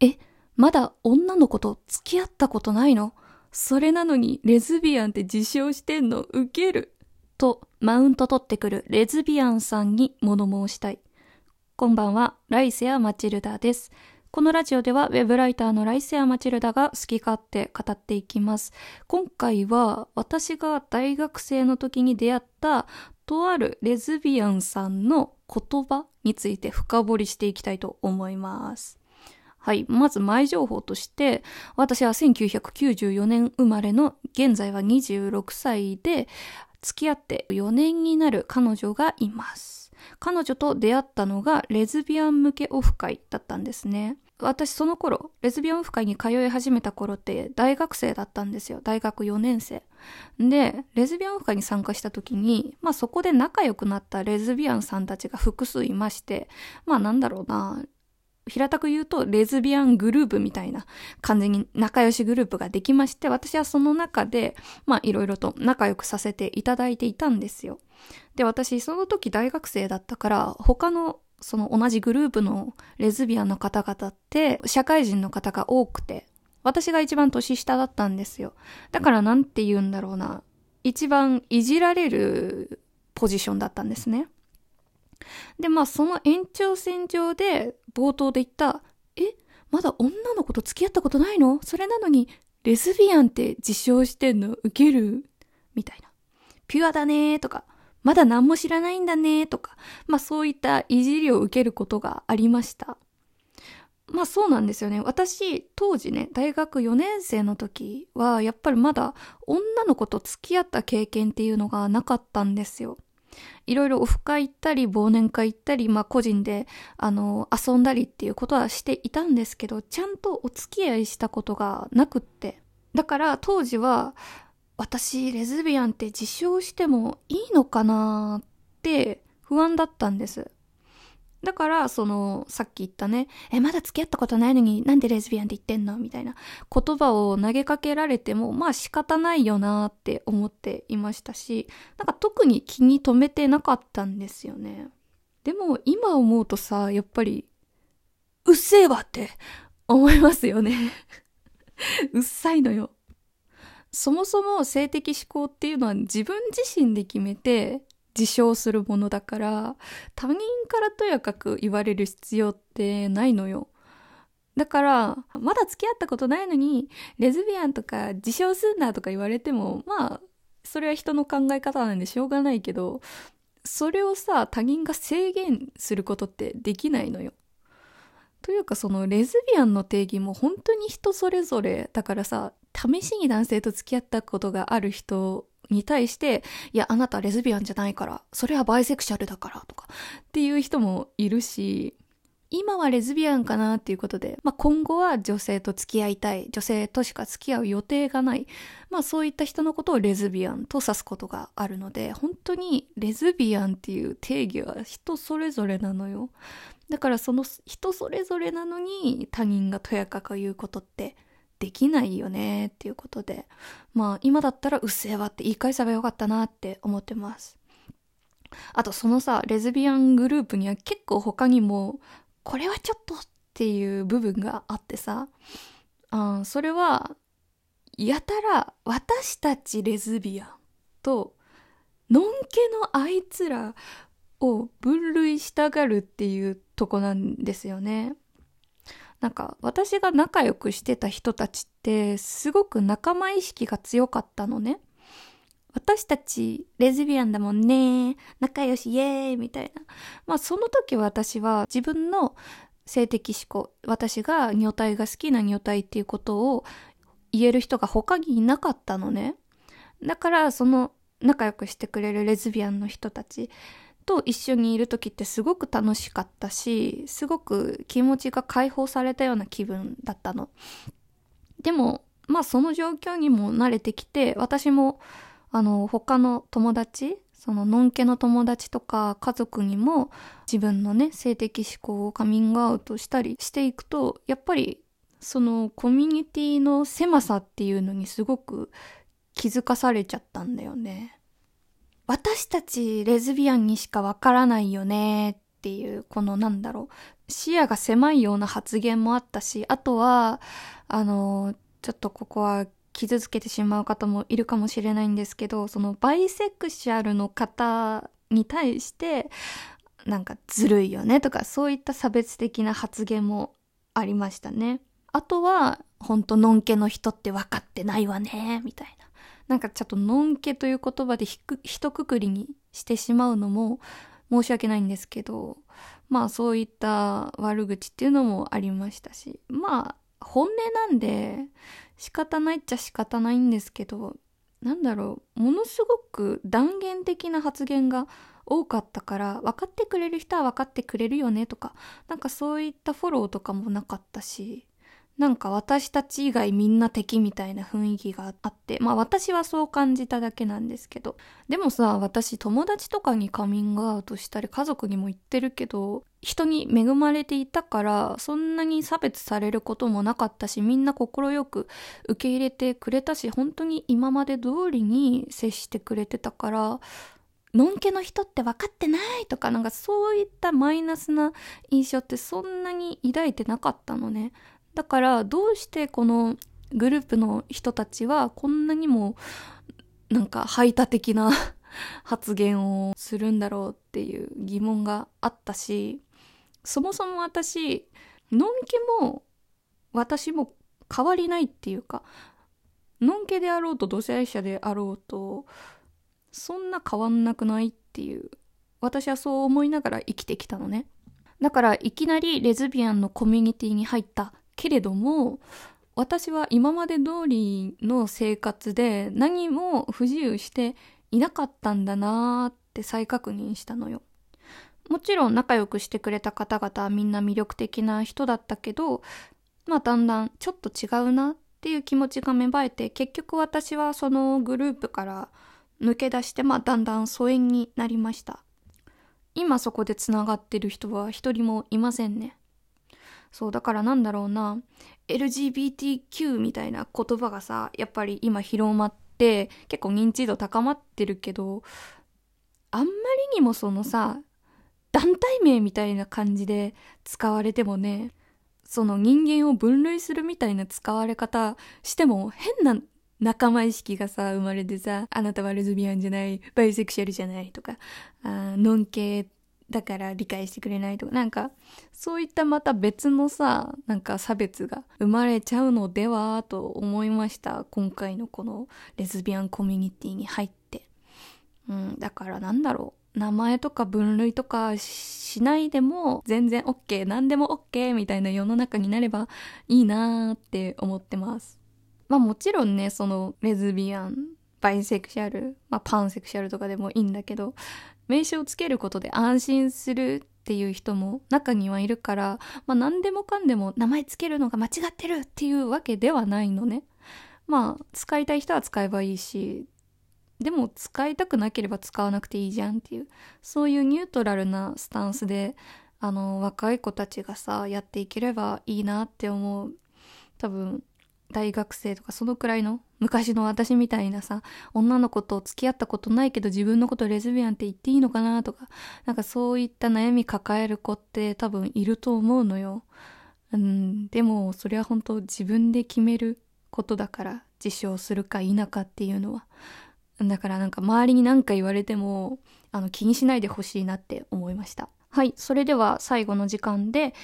え、まだ女の子と付き合ったことないの？それなのにレズビアンって自称してんの？ウケる。と、マウント取ってくるレズビアンさんに物申したい。こんばんは、ライセア・マチルダです。このラジオではウェブライターのライセア・マチルダが好き勝手語っていきます。今回は私が大学生の時に出会ったとあるレズビアンさんの言葉について深掘りしていきたいと思います。はい。まず前情報として、私は1994年生まれの現在は26歳で、付き合って4年になる彼女がいます。彼女と出会ったのがレズビアン向けオフ会だったんですね。私その頃、レズビアンオフ会に通い始めた頃って大学生だったんですよ。大学4年生。で、レズビアンオフ会に参加した時に、まあそこで仲良くなったレズビアンさんたちが複数いまして、まあなんだろうな、平たく言うと、レズビアングループみたいな感じに仲良しグループができまして、私はその中で、まあいろいろと仲良くさせていただいていたんですよ。で、私その時大学生だったから、他のその同じグループのレズビアンの方々って社会人の方が多くて、私が一番年下だったんですよ。だからなんて言うんだろうな。一番いじられるポジションだったんですね。で、まあその延長線上で冒頭で言った、え、まだ女の子と付き合ったことないの？それなのにレズビアンって自称してんの？ウケる？みたいな。ピュアだねーとか、まだ何も知らないんだねーとか、まあそういったいじりを受けることがありました。まあそうなんですよね。私、当時ね、大学4年生の時は、やっぱりまだ女の子と付き合った経験っていうのがなかったんですよ。いろいろオフ会行ったり、忘年会行ったり、まあ個人で、あの、遊んだりっていうことはしていたんですけど、ちゃんとお付き合いしたことがなくって。だから当時は、私、レズビアンって自称してもいいのかなって不安だったんです。だから、その、さっき言ったね、え、まだ付き合ったことないのになんでレズビアンって言ってんの？みたいな言葉を投げかけられても、まあ仕方ないよなーって思っていましたし、なんか特に気に留めてなかったんですよね。でも今思うとさ、やっぱり、うっせえわって思いますよね うっさいのよ。そもそも性的思考っていうのは自分自身で決めて自称するものだから、他人からとやかく言われる必要ってないのよ。だから、まだ付き合ったことないのに、レズビアンとか自称すんなとか言われても、まあ、それは人の考え方なんでしょうがないけど、それをさ、他人が制限することってできないのよ。というかそのレズビアンの定義も本当に人それぞれだからさ、試しに男性と付き合ったことがある人に対して、いや、あなたレズビアンじゃないから、それはバイセクシャルだからとか、っていう人もいるし、今はレズビアンかなっていうことで、まあ、今後は女性と付き合いたい、女性としか付き合う予定がない、まあそういった人のことをレズビアンと指すことがあるので、本当にレズビアンっていう定義は人それぞれなのよ。だからその人それぞれなのに他人がとやかく言うことってできないよねっていうことで、まあ今だったらうっせえわって言い返せばよかったなって思ってます。あとそのさ、レズビアングループには結構他にも、これはちょっとっていう部分があってさ、あそれは、やたら私たちレズビアンと、のんけのあいつらを分類したがるっていうとこなんですよね。なんか私が仲良くしてた人たちってすごく仲間意識が強かったのね。私たちレズビアンだもんね。仲良しイエーイみたいな。まあその時私は自分の性的思考、私が女体が好きな女体っていうことを言える人が他にいなかったのね。だからその仲良くしてくれるレズビアンの人たちと一緒にいる時ってすごく楽しかったし、すごく気持ちが解放されたような気分だったの。でも、まあその状況にも慣れてきて、私も、あの、他の友達、その、のんけの友達とか家族にも自分のね、性的思考をカミングアウトしたりしていくと、やっぱり、そのコミュニティの狭さっていうのにすごく気づかされちゃったんだよね。私たちレズビアンにしかわからないよねっていう、このなんだろう、視野が狭いような発言もあったし、あとは、あの、ちょっとここは傷つけてしまう方もいるかもしれないんですけど、そのバイセクシャルの方に対して、なんかずるいよねとか、そういった差別的な発言もありましたね。あとは、ほんと、のんけの人って分かってないわね、みたいな。なんかちょっとのんけという言葉でひく、ひとくくりにしてしまうのも申し訳ないんですけど、まあそういった悪口っていうのもありましたし、まあ本音なんで仕方ないっちゃ仕方ないんですけど、なんだろう、ものすごく断言的な発言が多かったから分かってくれる人は分かってくれるよねとかなんかそういったフォローとかもなかったしなんか私たち以外みんな敵みたいな雰囲気があって、まあ私はそう感じただけなんですけど。でもさ、私友達とかにカミングアウトしたり家族にも言ってるけど、人に恵まれていたから、そんなに差別されることもなかったし、みんな快く受け入れてくれたし、本当に今まで通りに接してくれてたから、のんけの人って分かってないとか、なんかそういったマイナスな印象ってそんなに抱いてなかったのね。だからどうしてこのグループの人たちはこんなにもなんか排他的な 発言をするんだろうっていう疑問があったし、そもそも私、のんけも私も変わりないっていうか、のんけであろうと同性愛者であろうと、そんな変わんなくないっていう、私はそう思いながら生きてきたのね。だからいきなりレズビアンのコミュニティに入ったけれども、私は今まで通りの生活で何も不自由していなかったんだなーって再確認したのよ。もちろん仲良くしてくれた方々はみんな魅力的な人だったけど、まあだんだんちょっと違うなっていう気持ちが芽生えて、結局私はそのグループから抜け出して、まあだんだん疎遠になりました。今そこで繋がってる人は一人もいませんね。そう、だからなんだろうな、LGBTQ みたいな言葉がさ、やっぱり今広まって、結構認知度高まってるけど、あんまりにもそのさ、団体名みたいな感じで使われてもね、その人間を分類するみたいな使われ方しても変な仲間意識がさ、生まれてさ、あなたはレズビアンじゃない、バイセクシャルじゃないとか、あノン系だから理解してくれないとか、なんか、そういったまた別のさ、なんか差別が生まれちゃうのではと思いました。今回のこのレズビアンコミュニティに入って。うん、だからなんだろう。名前とか分類とかしないでも全然 OK、何でも OK みたいな世の中になればいいなーって思ってます。まあもちろんね、そのレズビアン、バイセクシャル、まあパンセクシャルとかでもいいんだけど、名刺をつけることで安心するっていう人も中にはいるから、まあ何でもかんでも名前つけるのが間違ってるっていうわけではないのね。まあ使いたい人は使えばいいし、でも使いたくなければ使わなくていいじゃんっていう、そういうニュートラルなスタンスで、あの、若い子たちがさ、やっていければいいなって思う。多分、大学生とかそのくらいの昔の私みたいなさ、女の子と付き合ったことないけど自分のことレズビアンって言っていいのかなとか、なんかそういった悩み抱える子って多分いると思うのよ。うん、でもそれは本当自分で決めることだから自称するか否かっていうのは。だからなんか周りに何か言われても、あの気にしないでほしいなって思いました。はい。それでは最後の時間で、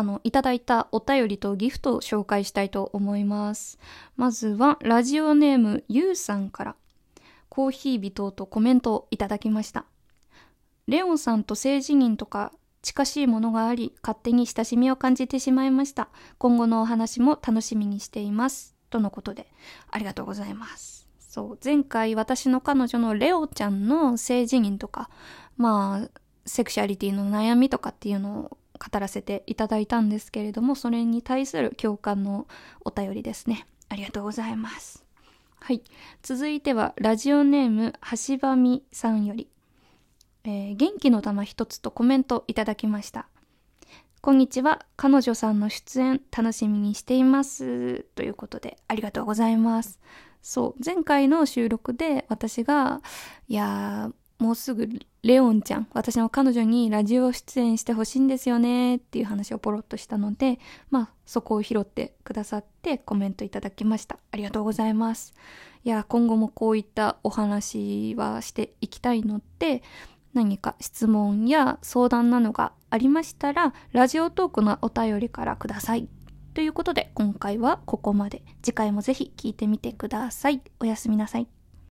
あの、いただいたお便りとギフトを紹介したいと思います。まずは、ラジオネームゆうさんから、コーヒー微糖とコメントをいただきました。レオンさんと性自認とか近しいものがあり、勝手に親しみを感じてしまいました。今後のお話も楽しみにしています。とのことで、ありがとうございます。そう、前回私の彼女のレオちゃんの性自認とか、まあ、セクシャリティの悩みとかっていうのを語らせていただいたんですけれども、それに対する共感のお便りですね。ありがとうございます。はい。続いては、ラジオネーム、橋場美さんより、えー、元気の玉一つとコメントいただきました。こんにちは。彼女さんの出演楽しみにしています。ということで、ありがとうございます。そう、前回の収録で私が、いやー、もうすぐレオンちゃん、私の彼女にラジオ出演してほしいんですよねっていう話をポロッとしたので、まあそこを拾ってくださってコメントいただきました。ありがとうございます。いや、今後もこういったお話はしていきたいので、何か質問や相談などがありましたら、ラジオトークのお便りからください。ということで、今回はここまで。次回もぜひ聞いてみてください。おやすみなさい。